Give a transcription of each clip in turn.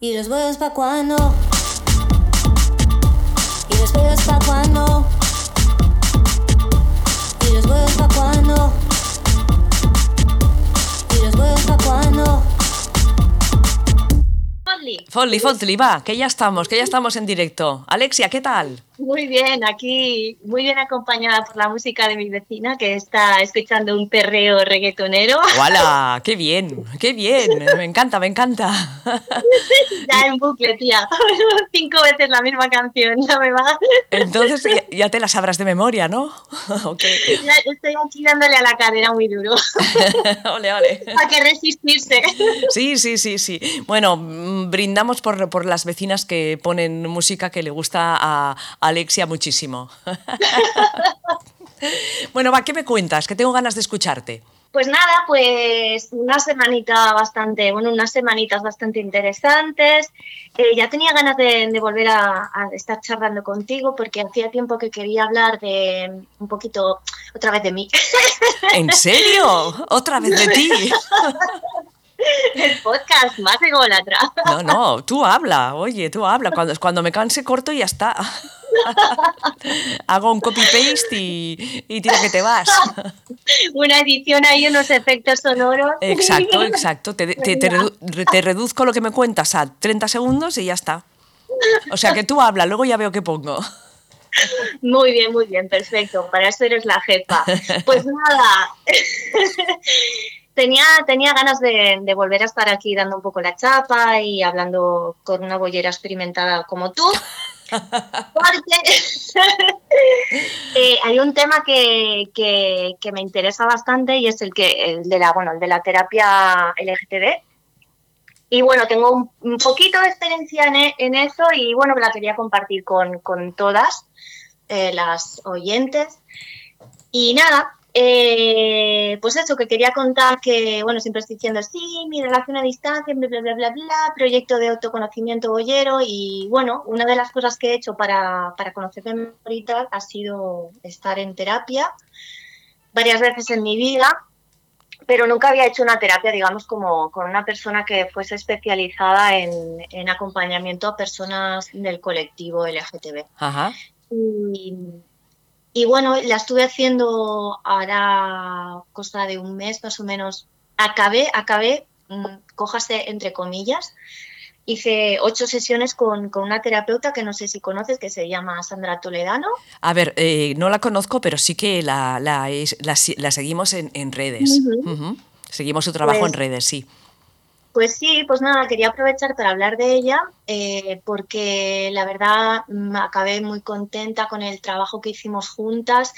¿Y los huevos pa' cuándo? ¿Y los huevos pa' cuándo? ¿Y los huevos pa' cuándo? ¿Y los huevos pa' cuándo? Folly, Folly, va, que ya estamos, que ya estamos en directo. Alexia, ¿qué tal? Muy bien, aquí muy bien acompañada por la música de mi vecina que está escuchando un perreo reggaetonero. ¡Hola! ¡Qué bien! ¡Qué bien! Me encanta, me encanta. ya en bucle, tía. Cinco veces la misma canción, ya me va. Entonces ya, ya te la sabrás de memoria, ¿no? Ok. Ya estoy aquí dándole a la cadera muy duro. Ole, ole. Hay que resistirse. Sí, sí, sí, sí. Bueno, mm, brindamos por, por las vecinas que ponen música que le gusta a Alexia muchísimo. Bueno, va, ¿qué me cuentas? Que tengo ganas de escucharte. Pues nada, pues una semanita bastante, bueno, unas semanitas bastante interesantes. Eh, ya tenía ganas de, de volver a, a estar charlando contigo porque hacía tiempo que quería hablar de un poquito, otra vez de mí. ¿En serio? ¿Otra vez de ti? El podcast más ególatra. No, no, tú habla, oye, tú habla. Cuando, cuando me canse corto y ya está. Hago un copy-paste y, y tira que te vas. Una edición ahí, unos efectos sonoros. Exacto, exacto. Te, te- te redu- te reduzco lo que me cuentas a 30 segundos y ya está. O sea que tú habla, luego ya veo qué pongo. Muy bien, muy bien, perfecto. Para eso eres la jefa. Pues nada, tenía, tenía ganas de, de volver a estar aquí dando un poco la chapa y hablando con una bollera experimentada como tú. Eh, hay un tema que, que- me interesa bastante y es el que el de la bueno el de la terapia LGTB. Y bueno, tengo un, poquito de experiencia en, e- en eso y bueno, la quería compartir con, con todas eh, las oyentes. Y nada, eh, pues eso, que quería contar que, bueno, siempre estoy diciendo, sí, mi relación a distancia, bla, bla, bla, bla, bla, proyecto de autoconocimiento bollero y bueno, una de las cosas que he hecho para, para conocerme ahorita ha sido estar en terapia varias veces en mi vida, pero nunca había hecho una terapia, digamos, como con una persona que fuese especializada en, en acompañamiento a personas del colectivo LGTB. Ajá. Y, y bueno, la estuve haciendo ahora cosa de un mes más o menos. Acabé, acabé, mm, cójase entre comillas. Hice ocho sesiones con, con una terapeuta que no sé si conoces, que se llama Sandra Toledano. A ver, eh, no la conozco, pero sí que la, la, la seguimos en, en redes. Seguimos su trabajo Pues- en redes, sí. Pues sí, pues nada, quería aprovechar para hablar de ella eh, porque la verdad mm, acabé muy contenta con el trabajo que hicimos juntas.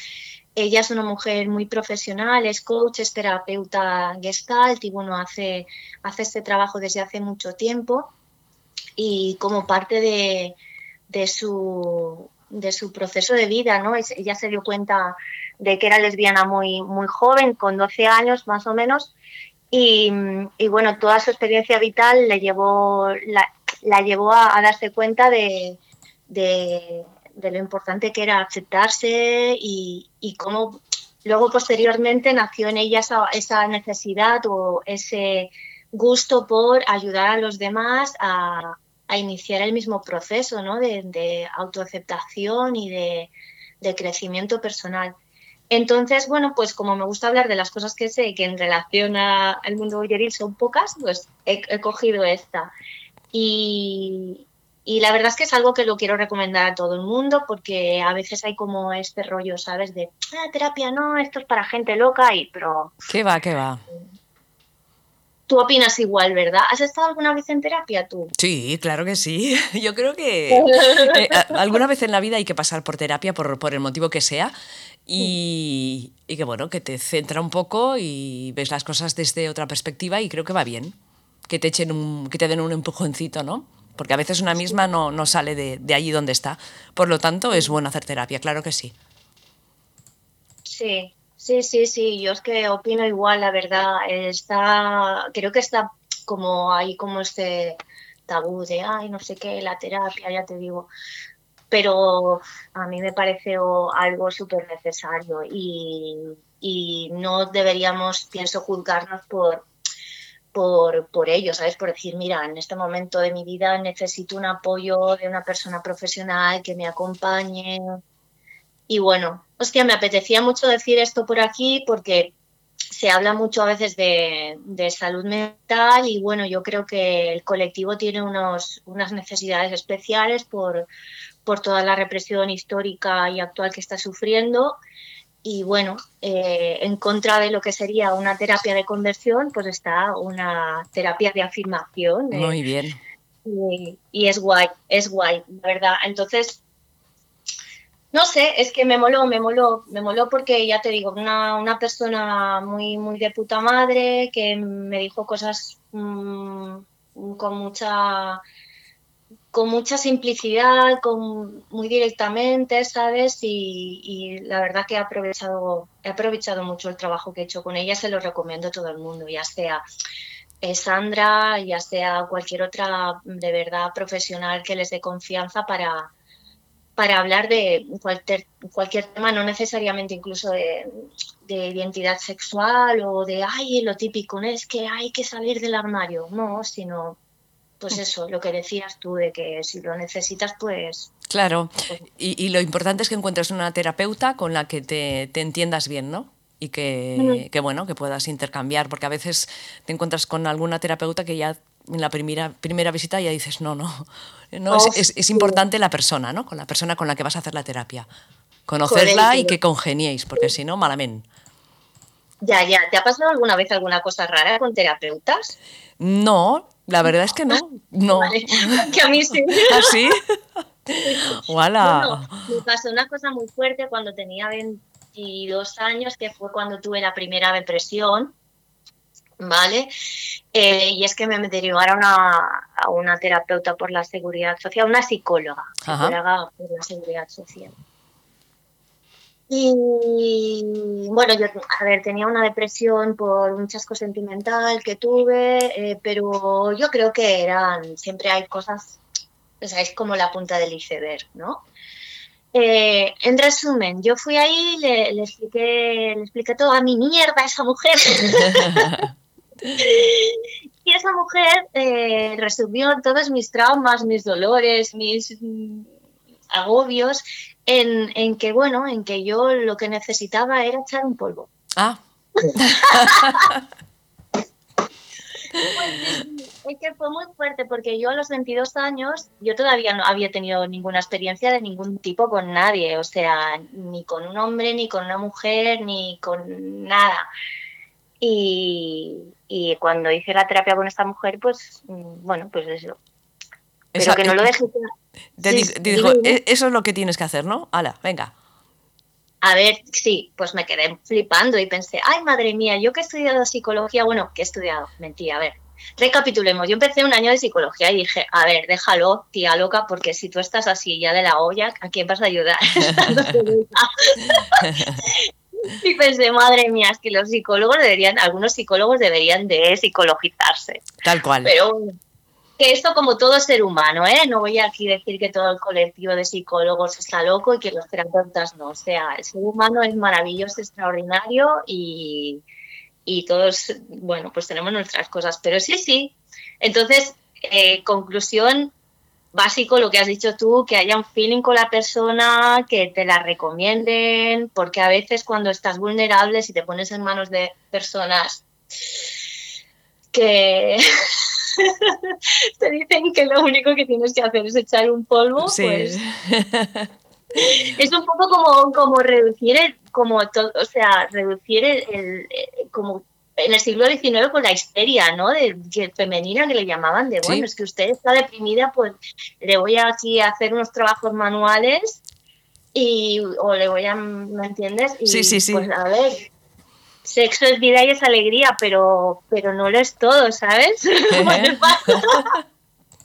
Ella es una mujer muy profesional, es coach, es terapeuta gestalt y bueno, hace, hace este trabajo desde hace mucho tiempo y como parte de, de su, de su proceso de vida, ¿no? Ella se dio cuenta de que era lesbiana muy, muy joven, con 12 años más o menos, y, y, bueno, toda su experiencia vital le llevó, la, llevó a, darse cuenta de, lo importante que era aceptarse y, cómo luego posteriormente nació en ella esa, necesidad o ese gusto por ayudar a los demás a, iniciar el mismo proceso ¿no? de, autoaceptación y de crecimiento personal. Entonces, bueno, pues como me gusta hablar de las cosas que sé que en relación al mundo boyeril son pocas, pues he, cogido esta. Y, y la verdad es que es algo que lo quiero recomendar a todo el mundo porque a veces hay como este rollo, ¿sabes? De, ah, terapia no, esto es para gente loca, y, pero ¿Qué va, qué va? Tú opinas igual, ¿verdad? ¿Has estado alguna vez en terapia tú? Sí, claro que sí. Yo creo que eh, alguna vez en la vida hay que pasar por terapia por, por el motivo que sea y, y que bueno, que te centra un poco y ves las cosas desde otra perspectiva y creo que va bien. Que te echen un, que te den un empujoncito, ¿no? Porque a veces una misma no, no sale de, de allí donde está. Por lo tanto, es bueno hacer terapia, claro que sí. Sí, sí, sí, sí, yo es que opino igual, la verdad. Está, creo que está como ahí como este tabú de, ay, no sé qué, la terapia, ya te digo. Pero a mí me parece algo súper necesario y, y no deberíamos, pienso, juzgarnos por, por, por ello, ¿sabes? Por decir, mira, en este momento de mi vida necesito un apoyo de una persona profesional que me acompañe. Y bueno, hostia, me apetecía mucho decir esto por aquí porque se habla mucho a veces de, de, salud mental y bueno, yo creo que el colectivo tiene unos, unas necesidades especiales por, por toda la represión histórica y actual que está sufriendo y bueno, eh, en contra de lo que sería una terapia de conversión, pues está una terapia de afirmación. Muy bien. Y, y, es guay, es guay, la verdad. Entonces, no sé, es que me moló, me moló, me moló porque ya te digo, una, una persona muy, muy de puta madre que me dijo cosas mmm, con mucha con mucha simplicidad, con, muy directamente, ¿sabes? Y, y, la verdad que he aprovechado, he aprovechado mucho el trabajo que he hecho con ella, se lo recomiendo a todo el mundo, ya sea eh, Sandra, ya sea cualquier otra de verdad profesional que les dé confianza para, para hablar de cualquier, cualquier tema, no necesariamente incluso de, de, identidad sexual o de, ay, lo típico, ¿no? es que hay que salir del armario, no, sino pues eso, lo que decías tú, de que si lo necesitas, pues... Claro, y, y lo importante es que encuentres una terapeuta con la que te, te entiendas bien, ¿no? Y que, que, bueno, que puedas intercambiar, porque a veces te encuentras con alguna terapeuta que ya en la primera, primera visita ya dices, no, no, no oh, es, es, es, importante la persona, ¿no? Con la persona con la que vas a hacer la terapia. Conocerla y que congeniéis, porque si no, malamente. Ya, ya. ¿Te ha pasado alguna vez alguna cosa rara con terapeutas? No, la verdad es que no. No. Vale. Que a mí sí. ¿Ah, sí? Bueno, me pasó una cosa muy fuerte cuando tenía 22 años, que fue cuando tuve la primera depresión. ¿Vale? Eh, y es que me derivaron a, a, una terapeuta por la seguridad social, una psicóloga, psicóloga por la seguridad social. Y bueno, yo, a ver, tenía una depresión por un chasco sentimental que tuve, eh, pero yo creo que eran, siempre hay cosas, o sea, es como la punta del iceberg, ¿no? Eh, en resumen, yo fui ahí, le, le, expliqué, le expliqué toda mi mierda a esa mujer. y esa mujer eh, resumió todos mis traumas, mis dolores, mis agobios en, en, que, bueno, en que yo lo que necesitaba era echar un polvo. Ah. pues, es que fue muy fuerte porque yo a los 22 años, yo todavía no había tenido ninguna experiencia de ningún tipo con nadie, o sea, ni con un hombre, ni con una mujer, ni con nada. Y, y cuando hice la terapia con esta mujer, pues, bueno, pues eso. Pero Esa, que no lo deje te, sí, dijo, e-, eso es lo que tienes que hacer, ¿no? Hala, venga. A ver, sí, pues me quedé flipando y pensé, ay, madre mía, yo que he estudiado psicología, bueno, que he estudiado, mentira, a ver, recapitulemos, yo empecé un año de psicología y dije, a ver, déjalo, tía loca, porque si tú estás así ya de la olla, ¿a quién vas a ayudar? y pensé, madre mía, es que los psicólogos deberían, algunos psicólogos deberían de psicologizarse. Tal cual. Pero que esto como todo ser humano, ¿eh? No voy aquí a decir que todo el colectivo de psicólogos está loco y que los terapeutas no. O sea, el ser humano es maravilloso, extraordinario y, y todos, bueno, pues tenemos nuestras cosas. Pero sí, sí. Entonces, eh, conclusión, básico lo que has dicho tú, que haya un feeling con la persona, que te la recomienden, porque a veces cuando estás vulnerable, si te pones en manos de personas que te dicen que lo único que tienes que hacer es echar un polvo, sí. pues es un poco como, como reducir el, como todo, o sea, reducir el, el, como en el siglo XIX con la histeria, ¿no? De, de femenina que le llamaban de, bueno, sí. es que usted está deprimida, pues le voy aquí a hacer unos trabajos manuales y o le voy a, ¿me entiendes? Y, sí, sí, sí. Pues a ver, sexo es vida y es alegría, pero, pero no lo es todo, ¿sabes?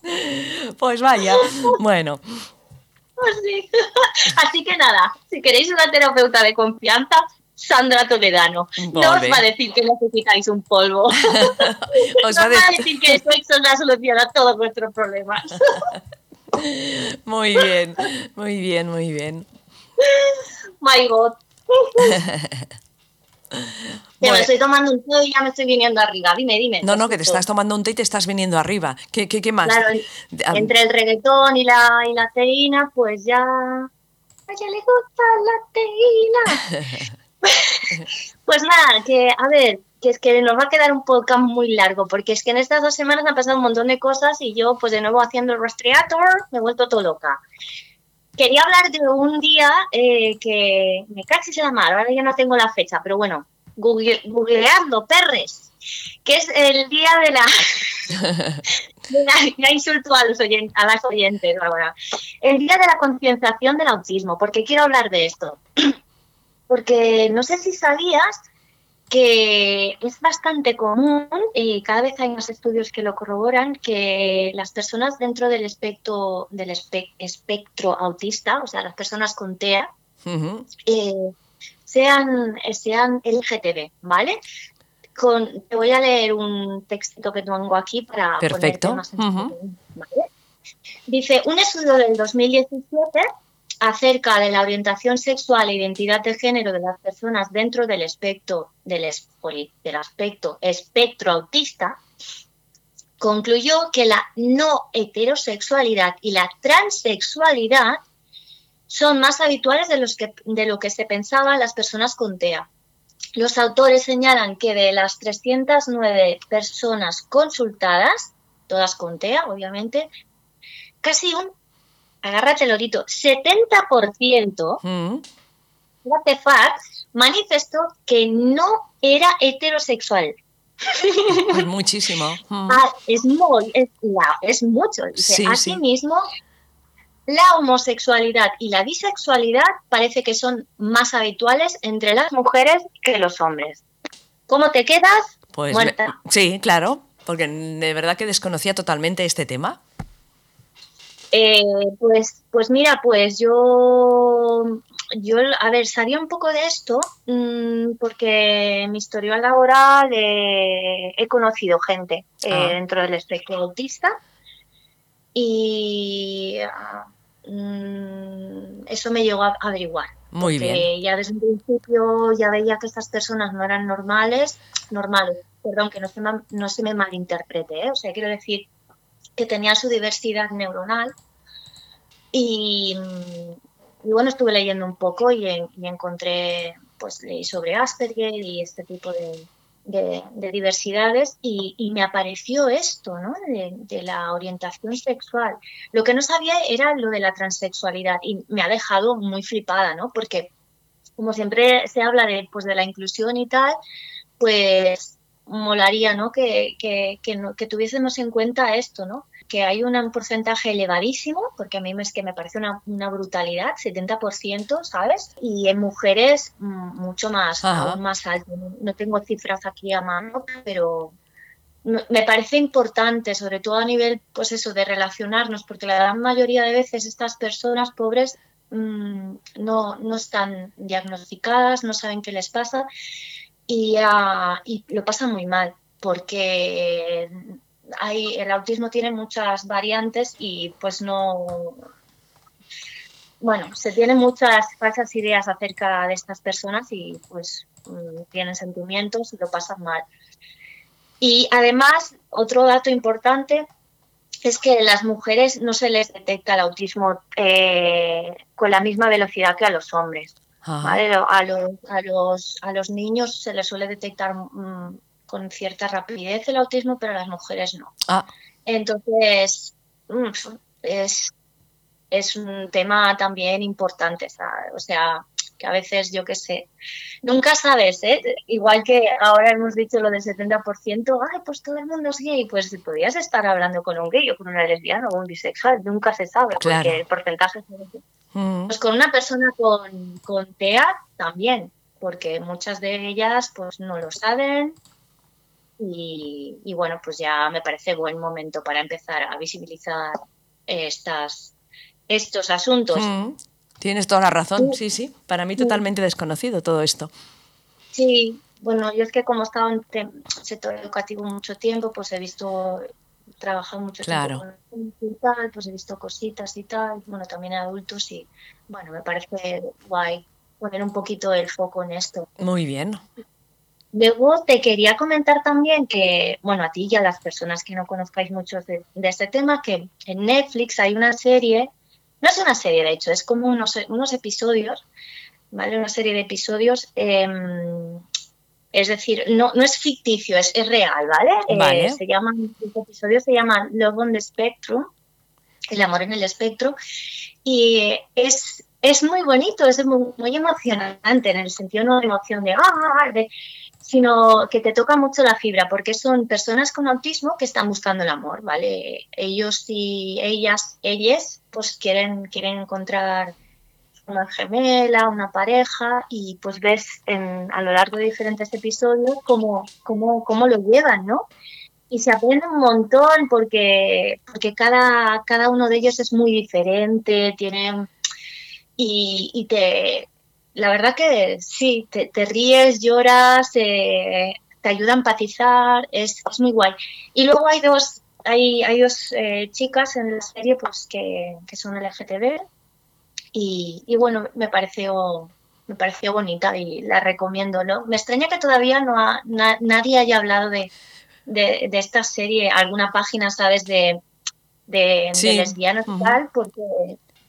pues vaya, bueno. Pues sí. Así que nada, si queréis una terapeuta de confianza, Sandra Toledano. No os va a decir que necesitáis un polvo. os va, no va a decir que el sexo es la solución a todos vuestros problemas. muy bien, muy bien, muy bien. My God. Bueno. me estoy tomando un té y ya me estoy viniendo arriba. Dime, dime. No, no, que te estás tomando un té y te estás viniendo arriba. ¿Qué, qué, qué más? Claro, entre el reggaetón y la, y la teína, pues ya. A ella le gusta la teína. Pues nada, que a ver, que es que nos va a quedar un podcast muy largo, porque es que en estas dos semanas han pasado un montón de cosas y yo, pues de nuevo haciendo el rastreator, me he vuelto todo loca. Quería hablar de un día eh, que me cachis la mar, ahora ya no tengo la fecha, pero bueno, google, googleando, perres, que es el día de la. de la- ya insulto a, los oyen- a las oyentes ahora. El día de la concienciación del autismo, porque quiero hablar de esto. Porque no sé si sabías que es bastante común y cada vez hay más estudios que lo corroboran que las personas dentro del espectro del espe- espectro autista, o sea, las personas con TEA, eh, sean, sean LGTB, ¿vale? Con, te voy a leer un textito que tengo aquí para Perfecto, ponerte más en ujú. situación, ¿vale? Dice, un estudio del 2017 acerca de la orientación sexual e identidad de género de las personas dentro del espectro del, aspecto espectro autista concluyó que la no heterosexualidad y la transexualidad son más habituales de, los que, de lo que se pensaba en las personas con TEA. Los autores señalan que de las 309 personas consultadas, todas con TEA, obviamente, casi un, agárrate lorito, 70%, Mm. manifestó que no era heterosexual. Pues muchísimo. Mm. Ah, es muy, es, es mucho. Dice, Sí, sí. Asimismo, la homosexualidad y la bisexualidad parece que son más habituales entre las mujeres que los hombres. ¿Cómo te quedas? Pues me- Muerta. sí, claro, porque de verdad que desconocía totalmente este tema. Eh, pues, pues mira, pues yo, yo, a ver, sabía un poco de esto mm, porque en mi historial laboral eh, he conocido gente eh, Ah. dentro del espectro autista y ah, mm, eso me llegó a averiguar. Muy bien. ya desde un principio ya veía que estas personas no eran normales, normales, perdón, que no se, ma- no se me malinterprete, o sea, quiero decir que tenían su diversidad neuronal y, y bueno, estuve leyendo un poco y, en- y encontré, pues leí sobre Asperger y este tipo de, de- de diversidades y, me apareció esto, ¿no? De, de la orientación sexual. Lo que no sabía era lo de la transexualidad y me ha dejado muy flipada, ¿no? Porque como siempre se habla de, pues, de la inclusión y tal, pues molaría, ¿no? Que, que, que, no- que tuviésemos en cuenta esto, ¿no? Que hay un porcentaje elevadísimo, porque a mí es que me parece una, una brutalidad, 70%, ¿sabes? Y en mujeres mm, mucho más, Ajá. aún más alto. No, tengo cifras aquí a mano, pero me me parece importante, sobre todo a nivel, pues eso, de relacionarnos, porque la gran mayoría de veces estas personas pobres mm, no, no están diagnosticadas, no saben qué les pasa y, ah, y lo pasan muy mal, porque hay, el autismo tiene muchas variantes y pues no... Bueno, se tienen muchas falsas ideas acerca de estas personas y pues mm, tienen sentimientos y lo pasan mal. Y además, otro dato importante es que a las mujeres no se les detecta el autismo eh, con la misma velocidad que a los hombres. A, los, a, los, a los niños se les suele detectar mm, con cierta rapidez el autismo, pero a las mujeres no. Ah, Entonces, mm, es, es un tema también importante, ¿sabes? o sea, que a veces yo qué sé, nunca sabes, ¿eh? igual que ahora hemos dicho lo del 70%, ay, pues todo el mundo es gay, pues podrías estar hablando con un gay o con una lesbiana o un bisexual, nunca se sabe, Claro. porque el porcentaje es mm, pues con una persona con, con TEA también, porque muchas de ellas pues no lo saben y, y, bueno, pues ya me parece buen momento para empezar a visibilizar estas, estos asuntos. mm. Tienes toda la razón, sí, sí. Para mí totalmente desconocido todo esto. Sí, bueno, yo es que como he estado en sector educativo mucho tiempo, pues he visto, trabajado mucho Claro. tiempo con y tal, pues he visto cositas y tal, bueno, también adultos y bueno, me parece guay poner un poquito el foco en esto. Muy bien. Luego te quería comentar también que, bueno, a ti y a las personas que no conozcáis mucho de, de este tema, que en Netflix hay una serie, no es una serie de hecho, es como unos, unos episodios, ¿vale? Una serie de episodios, eh, es decir, no, no es ficticio, es, es real, ¿vale? Eh, Vale. se llaman, los episodios se llaman Love on the Spectrum, el amor en el espectro, y es, es muy bonito, es muy, muy emocionante, en el sentido no de emoción de, ah, de- sino que te toca mucho la fibra, porque son personas con autismo que están buscando el amor, ¿vale? Ellos y ellas, ellas, pues quieren, quieren encontrar una gemela, una pareja, y pues ves en- a lo largo de diferentes episodios cómo, cómo, cómo lo llevan, ¿no? Y se aprende un montón porque, porque cada, cada uno de ellos es muy diferente, tienen y, te la verdad que sí, te, ríes, lloras, te ayuda a empatizar, es, es muy guay. Y luego hay dos, hay, hay dos eh, chicas en la serie pues que, que son LGTB y, y bueno, me pareció me pareció bonita y la recomiendo, ¿no? Me extraña que todavía no ha- na- nadie haya hablado de, de, de esta serie, alguna página, ¿sabes? De, de, Sí. de lesbianas y tal, porque,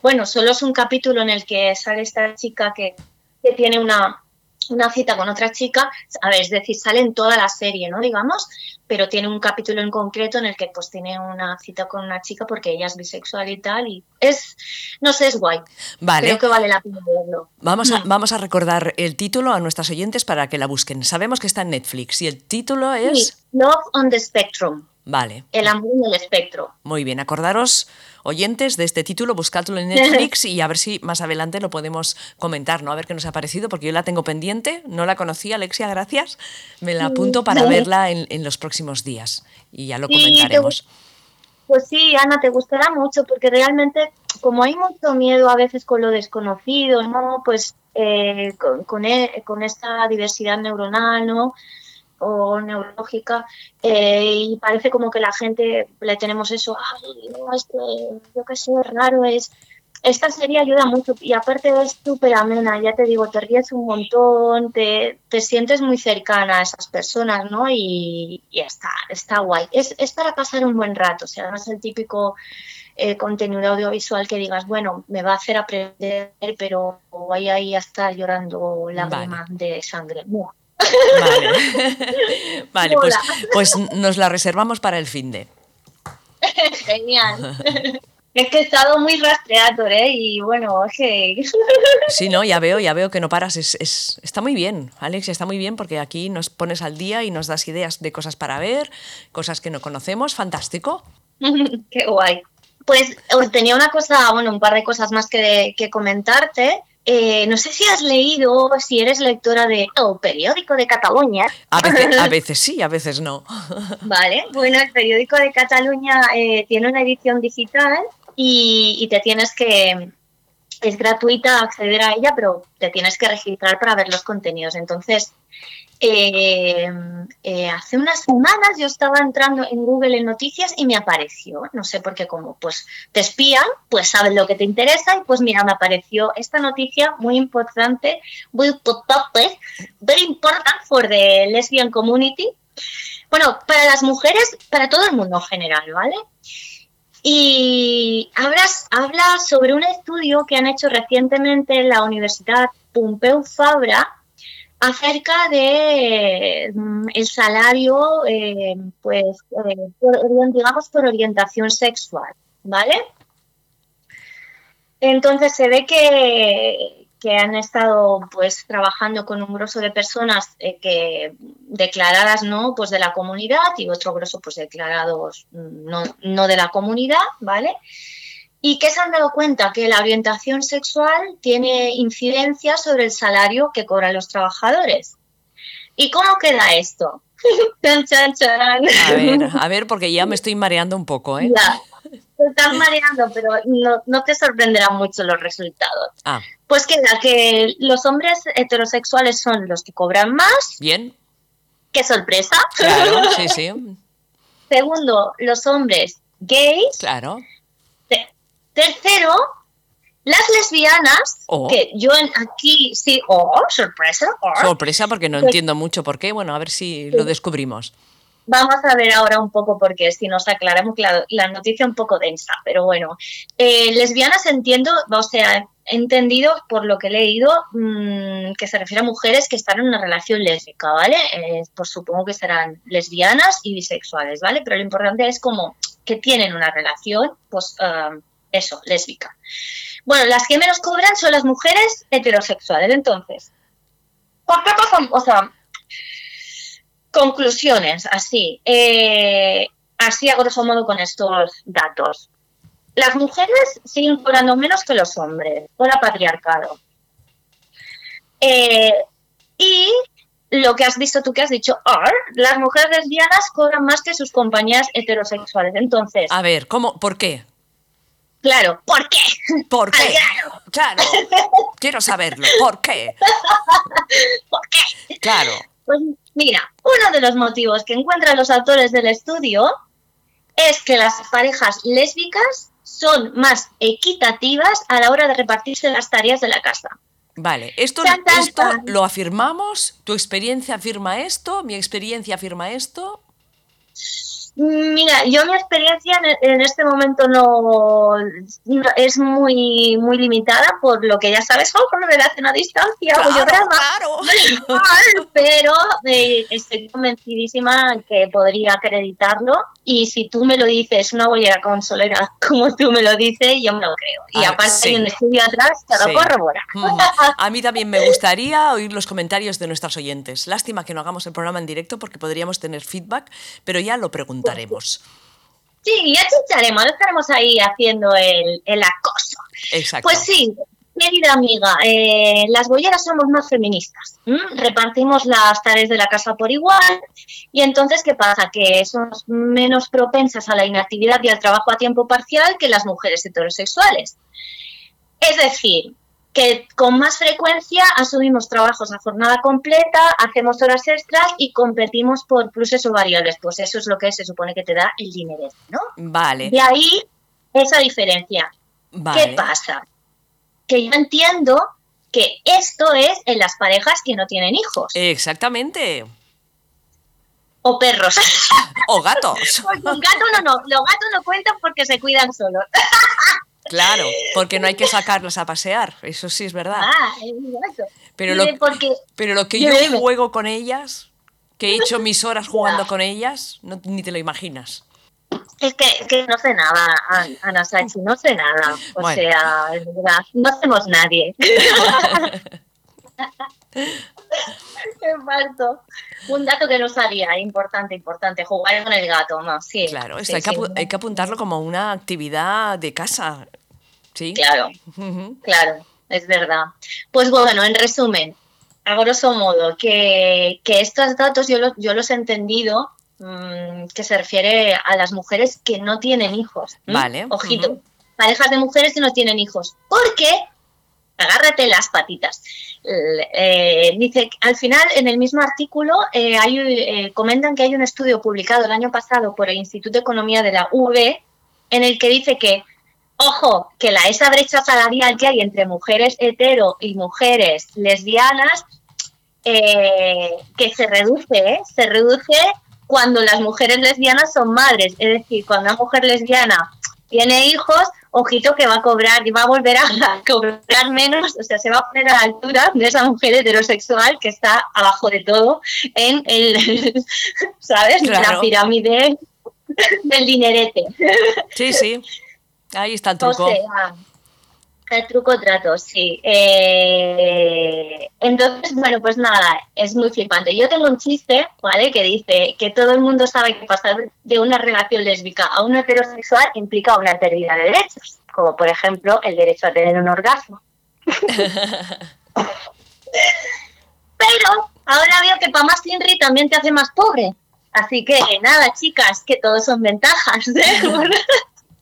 bueno, solo es un capítulo en el que sale esta chica que, que tiene una, una cita con otra chica, a ver, es decir, sale en toda la serie, ¿no? Digamos, pero tiene un capítulo en concreto en el que pues tiene una cita con una chica porque ella es bisexual y tal, y es, no sé, es guay. Vale. Creo que vale la pena verlo. Vamos a, Mm. vamos a recordar el título a nuestras oyentes para que la busquen. Sabemos que está en Netflix y el título es... Sí, Love on the Spectrum, Vale, el amor en el espectro. muy bien. Acordaros, oyentes, de este título, buscadlo en Netflix y a ver si más adelante lo podemos comentar, ¿no? A ver qué nos ha parecido, porque yo la tengo pendiente, no la conocía, Alexia, gracias. Me la apunto para Sí. verla en, en los próximos días y ya lo Sí, comentaremos. Pues sí, Ana, te gustará mucho porque realmente, como hay mucho miedo a veces con lo desconocido, ¿no? Pues eh, con, con, e- con esta diversidad neuronal, ¿no? O neurológica, eh, y parece como que la gente le tenemos eso, ay, no, es que yo qué sé, raro es. Esta serie ayuda mucho y aparte es súper amena, ya te digo, te ríes un montón, te, te sientes muy cercana a esas personas, ¿no? Y, y está, está guay. Es, es para pasar un buen rato, o sea, no es el típico eh, contenido audiovisual que digas, bueno, me va a hacer aprender, pero voy ahí a estar llorando lágrimas de sangre. No. Vale, vale pues, pues nos la reservamos para el fin de. Genial. es que he estado muy rastreador, ¿eh? Y bueno, es que... Sí, no, ya veo, ya veo que no paras. Es, es- está muy bien, Alex, está muy bien porque aquí nos pones al día y nos das ideas de cosas para ver, cosas que no conocemos. Fantástico. Qué guay. Pues tenía una cosa, bueno, un par de cosas más que, que comentarte. Eh, no sé si has leído, si eres lectora de El Periódico de Cataluña. A veces, a veces sí, a veces no. Vale, bueno, el periódico de Cataluña eh, tiene una edición digital y, y te tienes que, es gratuita acceder a ella, pero te tienes que registrar para ver los contenidos. Entonces, eh, eh, hace unas semanas yo estaba entrando en Google en noticias y me apareció, no sé por qué, como pues te espían, pues sabes lo que te interesa y pues mira, me apareció esta noticia muy importante, muy importante, very important for the lesbian community. Bueno, para las mujeres, para todo el mundo en general, ¿vale? Y hablas, habla sobre un estudio que han hecho recientemente en la Universidad Pompeu Fabra acerca de mm, el salario, eh, pues, eh, por- digamos, por orientación sexual, ¿vale? Entonces se ve que, que han estado pues trabajando con un grueso de personas eh, que declaradas no pues de la comunidad y otro grueso pues declarados mm, no, no de la comunidad, ¿vale? Y que se han dado cuenta que la orientación sexual tiene incidencia sobre el salario que cobran los trabajadores. ¿Y cómo queda esto? A ver, a ver, porque ya me estoy mareando un poco, ¿eh? Ya, te estás mareando, pero no, no te sorprenderán mucho los resultados. Ah, Pues queda que los hombres heterosexuales son los que cobran más. bien, ¡Qué sorpresa! claro, sí, sí, Segundo, los hombres gays. claro. Te- Tercero, Las lesbianas, Oh. que yo aquí sí, oh, sorpresa, oh, Sorpresa porque no Pues- entiendo mucho por qué. Bueno, a ver si lo descubrimos. Vamos a ver ahora un poco porque si nos aclaramos la, la noticia un poco densa, pero bueno. Eh, lesbianas entiendo, o sea, he entendido por lo que he leído mm, que se refiere a mujeres que están en una relación lésbica, ¿vale? Eh, pues supongo que serán lesbianas y bisexuales, ¿vale? Pero lo importante es como que tienen una relación, pues ah, eso, lésbica. Bueno, las que menos cobran son las mujeres heterosexuales, entonces. ¿Por qué? O sea, Conclusiones, así. eh, así a grosso modo con estos datos. Las mujeres siguen cobrando menos que los hombres, por patriarcado. Eh, y lo que has visto tú que has dicho, las mujeres lesbianas cobran más que sus compañeras heterosexuales. Entonces, A ver, ¿cómo? ¿Por qué? Claro, ¿por qué? ¿Por qué? Claro, quiero saberlo. ¿Por qué? ¿Por qué? Claro. Pues mira, uno de los motivos que encuentran los autores del estudio es que las parejas lésbicas son más equitativas a la hora de repartirse las tareas de la casa. Vale, esto, esto lo afirmamos, tu experiencia afirma esto, mi experiencia afirma esto. Mira, yo mi experiencia en, en este momento no, no- es muy muy limitada por lo que ya sabes, oh, por relación a distancia, hago yo Claro, claro. pero eh, estoy convencidísima que podría acreditarlo y si tú me lo dices, una bollera consolera como tú me lo dices, yo me lo creo. Y Ah, aparte sí. hay un estudio atrás que Sí. lo corrobora. Mm, A mí también me gustaría oír los comentarios de nuestros oyentes. Lástima que no hagamos el programa en directo porque podríamos tener feedback, pero ya lo Sí, ya chicharemos, no estaremos ahí haciendo el, el acoso. Exacto. Pues sí, querida amiga, eh, las bolleras somos más feministas. ¿m? Repartimos las tareas de la casa por igual y entonces, ¿qué pasa? Que somos menos propensas a la inactividad y al trabajo a tiempo parcial que las mujeres heterosexuales. Es decir, que con más frecuencia asumimos trabajos a jornada completa, hacemos horas extras y competimos por pluses o variables. Pues eso es lo que se supone que te da el dinero, ¿no? Vale, De ahí esa diferencia. vale. ¿Qué pasa? Que yo entiendo que esto es en las parejas que no tienen hijos Exactamente. o perros. O gatos. Porque un gato no, no, los gatos no cuentan porque se cuidan solos. Claro, porque no hay que sacarlas a pasear. Eso sí es verdad. Ah, gato. Pero lo, porque pero lo que yo dime. juego con ellas, que he hecho mis horas jugando con ellas, no, ni te lo imaginas. es que, que no sé nada, An- Ana Sachi, no sé nada. O Bueno. sea, es verdad, no somos nadie. Qué parto. Un dato que no sabía, importante, importante, jugar con el gato, no, sí. Claro, esto sí, hay, que sí. apu- hay que apuntarlo como una actividad de casa. ¿Sí? Claro, claro, es verdad. Pues bueno, en resumen, a grosso modo, que, que estos datos yo, los- yo los he entendido mm, que se refiere a las mujeres que no tienen hijos. Vale, Ojito, parejas de mujeres que no tienen hijos. Porque, agárrate las patitas. Eh, dice, al final, en el mismo artículo, eh, hay, eh, comentan que hay un estudio publicado el año pasado por el Instituto de Economía de la UB en el que dice que Ojo, que la esa brecha salarial que hay entre mujeres hetero y mujeres lesbianas, eh, que se reduce, se reduce cuando las mujeres lesbianas son madres. Es decir, cuando una mujer lesbiana tiene hijos, ojito que va a cobrar y va a volver a cobrar menos, o sea, se va a poner a la altura de esa mujer heterosexual que está abajo de todo en el, ¿sabes? Claro. La pirámide del dinerete. Sí, sí. Ahí está el truco. O sea, el truco trato, sí. Eh, entonces, bueno, pues nada, es muy flipante. Yo tengo un chiste, ¿vale? Que dice que todo el mundo sabe que pasar de una relación lésbica a una heterosexual implica una pérdida de derechos, como por ejemplo el derecho a tener un orgasmo. Pero ahora veo que para más Tinri también te hace más pobre. Así que nada, chicas, que todos son ventajas. ¿eh?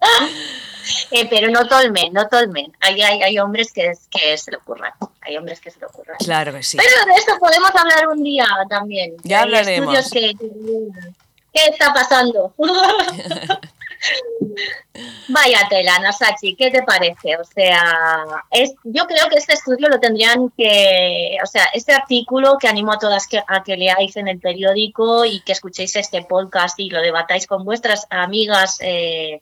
Eh, pero no tolmen, no tolmen. Hay, hay, hay hombres que, es- que se lo ocurran. Hay hombres que se lo ocurran. Claro que sí. Pero de esto podemos hablar un día también. Ya Hay hablaremos. que- ¿Qué está pasando? Vaya tela, Nasachi, ¿qué te parece? O sea, es, yo creo que este estudio lo tendrían que, o sea, este artículo que animo a todas que, a que leáis en el periódico y que escuchéis este podcast y lo debatáis con vuestras amigas, eh,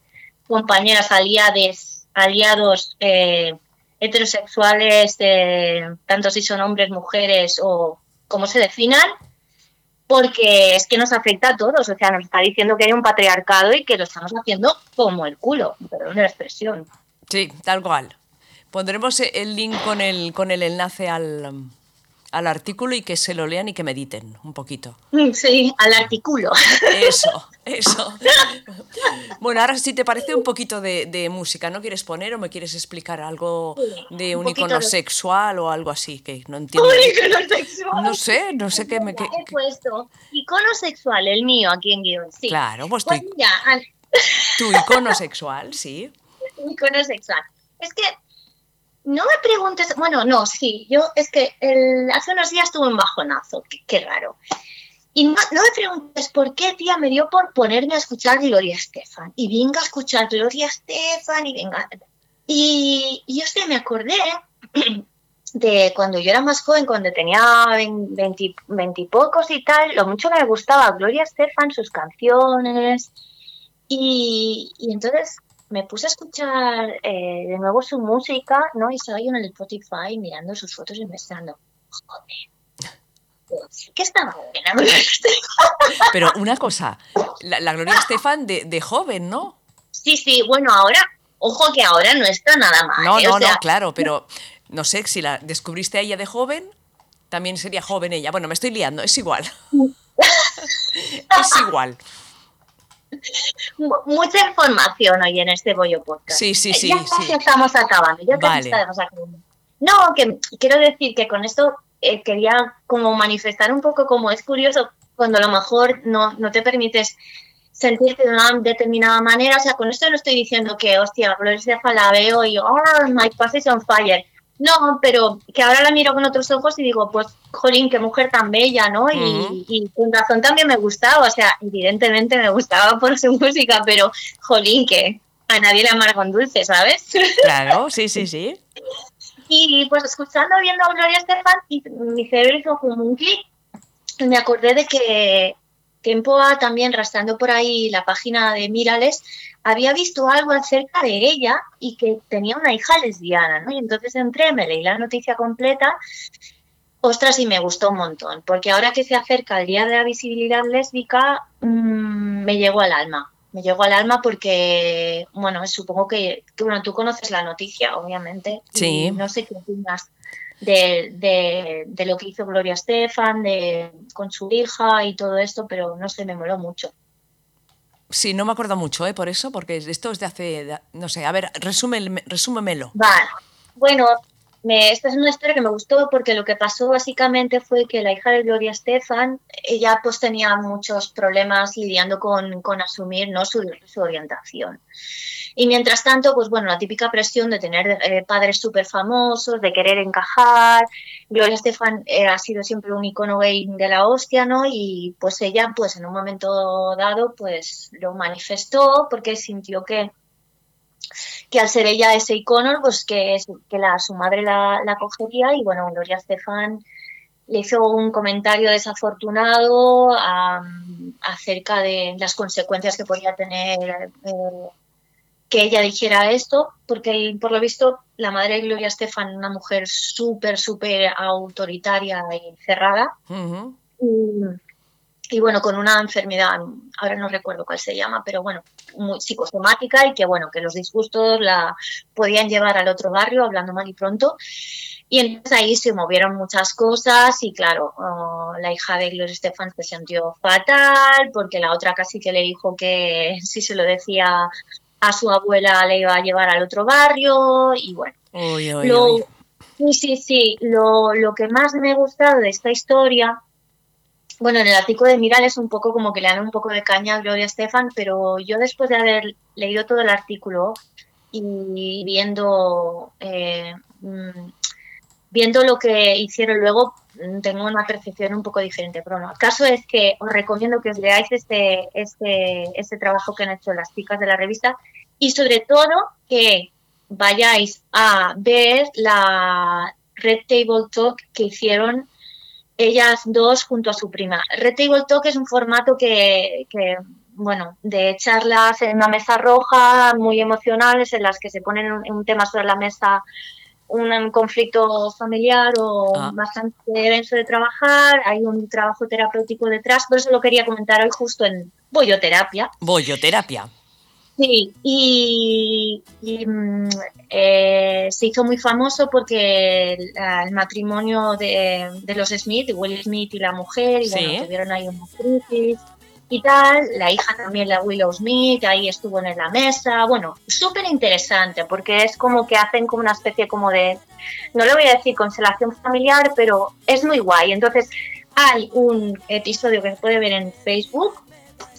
compañeras, aliades, aliados eh, heterosexuales, eh, tanto si son hombres, mujeres o como se definan, porque es que nos afecta a todos, o sea, nos está diciendo que hay un patriarcado y que lo estamos haciendo como el culo, perdón la expresión. Sí, tal cual. Pondremos el link con el, con el enlace al, al artículo y que se lo lean y que mediten un poquito. Mm, sí, al artículo. Eso, eso. Bueno, ahora si te parece un poquito de, música, ¿no quieres poner o me quieres explicar algo de un, icono sexual o algo así? Que no entiendo. ¿Un icono sexual? No sé, no sé qué me... Qué, He puesto icono sexual, el mío aquí en guion, sí. Claro, pues, pues tu, mira, tu icono sexual, sí. icono sexual. Es que no me preguntes, bueno, no, sí, yo es que hace unos días tuve un bajonazo, qué, raro. Y no, no, me preguntes por qué, tía, me dio por ponerme a escuchar Gloria Estefan. Y venga a escuchar Gloria Estefan y venga. Y, y yo sé, me acordé de cuando yo era más joven, cuando tenía veintipocos y tal, lo mucho que me gustaba Gloria Estefan, sus canciones. Y, y entonces me puse a escuchar eh, de nuevo su música, ¿no? Y estaba yo en el Spotify mirando sus fotos y pensando, joder, ¿qué estaba buena Gloria Estefan. Pero una cosa, la, Gloria Estefan de, de, joven, ¿no? Sí, sí, bueno, ahora, ojo que ahora no está nada mal. No, ¿eh? no, o sea, no, claro, pero no sé, si la descubriste a ella de joven, también sería joven ella. Bueno, me estoy liando, es igual. es igual mucha información hoy en este Bollo Podcast. Sí, sí, sí. Ya sí. estamos acabando. Ya Vale. estamos acabando. No, que quiero decir que con esto eh, quería como manifestar un poco como es curioso cuando a lo mejor no, no te permites sentirte de una determinada manera. O sea, con esto no estoy diciendo que, hostia, Gloria Estefan la veo y, oh, my pass is on fire. No, pero que ahora la miro con otros ojos y digo, pues, jolín, qué mujer tan bella, ¿no? Y, y con razón también me gustaba, o sea, evidentemente me gustaba por su música, pero, jolín, que a nadie le amarga con dulce, ¿sabes? Claro, sí, sí, sí. Y pues escuchando, viendo a Gloria Estefan, y mi cerebro hizo como un clic. Y me acordé de que tiempo a también rastreando por ahí la página de Mirales, había visto algo acerca de ella y que tenía una hija lesbiana, ¿no? Y entonces entré, me leí la noticia completa. Ostras, y me gustó un montón, porque ahora que se acerca el Día de la Visibilidad Lésbica, mmm, me llegó al alma. Me llegó al alma porque, bueno, supongo que, que, bueno, tú conoces la noticia, obviamente. Sí. Y no sé qué opinas de, de, de, lo que hizo Gloria Estefan, de, con su hija y todo esto, pero no sé, me moló mucho. Sí, no me acuerdo mucho, ¿eh? Por eso, porque esto es de hace, no sé, a ver, resúmeme, resúmemelo. Vale. Bueno, esta es una historia que me gustó porque lo que pasó básicamente fue que la hija de Gloria Estefan, ella pues tenía muchos problemas lidiando con, con asumir ¿no? su, su, orientación. Y mientras tanto, pues bueno, la típica presión de tener eh, padres súper famosos, de querer encajar. Gloria Estefan eh, ha sido siempre un icono gay de la hostia, ¿no? Y pues ella, pues en un momento dado, pues lo manifestó porque sintió que que al ser ella ese icono, pues que, que la, su madre la, la, cogería y bueno, Gloria Estefan le hizo un comentario desafortunado acerca de las consecuencias que podía tener eh, que ella dijera esto, porque por lo visto la madre de Gloria Estefan, una mujer súper, súper autoritaria y cerrada, uh -huh. y, y, bueno, con una enfermedad, ahora no recuerdo cuál se llama, pero bueno, muy psicosomática y que bueno, que los disgustos la podían llevar al otro barrio, hablando mal y pronto. Y entonces ahí se movieron muchas cosas y claro, oh, la hija de Gloria Estefan se sintió fatal porque la otra casi que le dijo que si se lo decía a su abuela le iba a llevar al otro barrio y bueno. Uy, uy, lo, uy. Sí, sí, sí. Lo, lo, que más me ha gustado de esta historia, bueno, en el artículo de Miral es un poco como que le dan un poco de caña a Gloria Estefan, pero yo después de haber leído todo el artículo y viendo eh, viendo lo que hicieron luego, mm, tengo una percepción un poco diferente. Pero no, el caso es que os recomiendo que os leáis este, este, este trabajo que han hecho las chicas de la revista y sobre todo que vayáis a ver la Red Table Talk que hicieron ellas dos junto a su prima. Red Table Talk es un formato que, que bueno, de charlas en una mesa roja muy emocionales en las que se ponen un, un tema sobre la mesa un conflicto familiar o Ah. bastante denso de trabajar, hay un trabajo terapéutico detrás, por eso lo quería comentar hoy justo en Bolloterapia. Bolloterapia. Sí, y, y, mm, eh, se hizo muy famoso porque el, el matrimonio de, de los Smith, Will Smith y la mujer, y Sí. bueno, tuvieron ahí una crisis y tal. La hija también, la Willow Smith, ahí estuvo en la mesa. Bueno, súper interesante porque es como que hacen como una especie como de, no le voy a decir constelación familiar, pero es muy guay. Entonces, hay un episodio que se puede ver en Facebook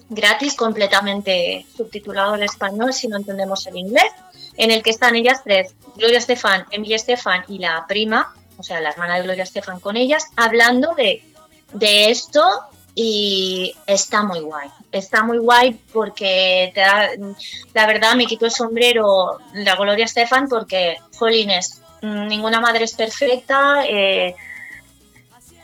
gratis, completamente subtitulado al español si no entendemos el inglés, en el que están ellas tres, Gloria Estefan, Emilia Estefan y la prima, o sea, la hermana de Gloria Estefan con ellas, hablando de, de esto y está muy guay. Está muy guay porque te da, la verdad me quito el sombrero la Gloria Estefan porque, jolines, mm, ninguna madre es perfecta. eh,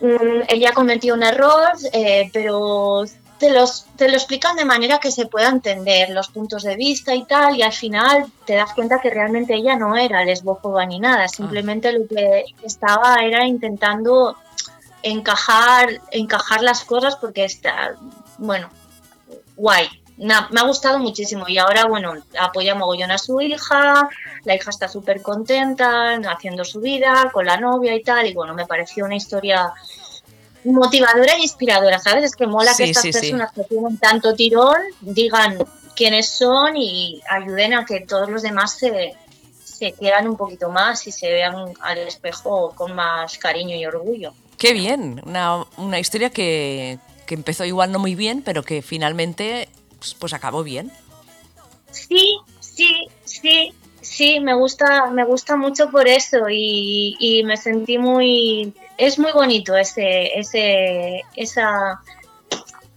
mm, ella cometió un error, eh, pero te, los, te lo explican de manera que se pueda entender los puntos de vista y tal, y al final te das cuenta que realmente ella no era lesbófoba ni nada, simplemente lo que estaba era intentando encajar, encajar las cosas porque está, bueno, guay. Me ha gustado muchísimo. Y ahora, bueno, apoya mogollón a su hija, la hija está súper contenta haciendo su vida con la novia y tal, y bueno, me pareció una historia motivadora e inspiradora, ¿sabes? Es que mola Sí, que estas sí, sí. personas que tienen tanto tirón digan quiénes son y ayuden a que todos los demás se, se quieran un poquito más y se vean al espejo con más cariño y orgullo. Qué bien, una, una historia que, que empezó igual no muy bien, pero que finalmente pues, pues acabó bien. Sí, sí, sí, sí, me gusta, me gusta mucho por eso y, y me sentí muy, es muy bonito ese, ese, esa,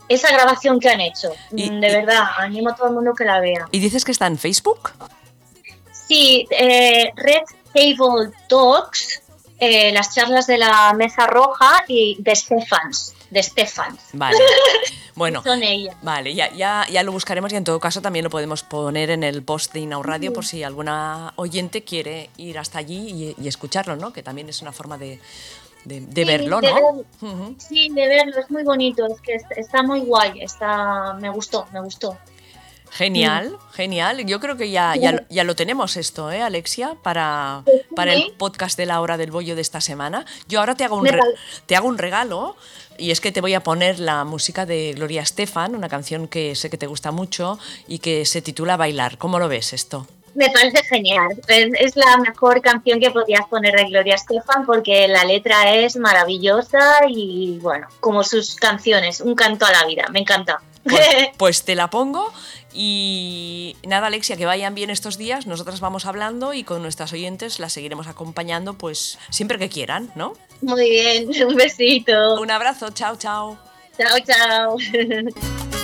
esa grabación que han hecho. Y- Mm, de y- verdad, animo a todo el mundo que la vea. ¿Y dices que está en Facebook? Sí, eh, Red Table Talks, eh, las charlas de la mesa roja y de Stefans, de Stefans. Vale. Bueno, Son ellas. vale, ya, ya, ya lo buscaremos y en todo caso también lo podemos poner en el post de Inau Radio por si alguna oyente quiere ir hasta allí y, y escucharlo, ¿no? Que también es una forma de, de- de Sí, verlo, de ¿no? Sí, de verlo, es muy bonito, es que es- está muy guay, está, me gustó, me gustó. Genial, genial. Yo creo que ya, ya, lo- ya lo tenemos esto, ¿eh, Alexia? Para, para el podcast de la hora del bollo de esta semana. Yo ahora te hago un, te hago un regalo y es que te voy a poner la música de Gloria Estefan, una canción que sé que te gusta mucho y que se titula Bailar. ¿Cómo lo ves esto? Me parece genial, es, la mejor canción que podías poner de Gloria Estefan porque la letra es maravillosa y bueno, como sus canciones, un canto a la vida, me encanta. Pues, pues te la pongo y nada, Alexia, que vayan bien estos días. Nosotras vamos hablando y con nuestras oyentes las seguiremos acompañando pues siempre que quieran, ¿no? Muy bien, un besito. Un abrazo, chao, chao. Chao, chao.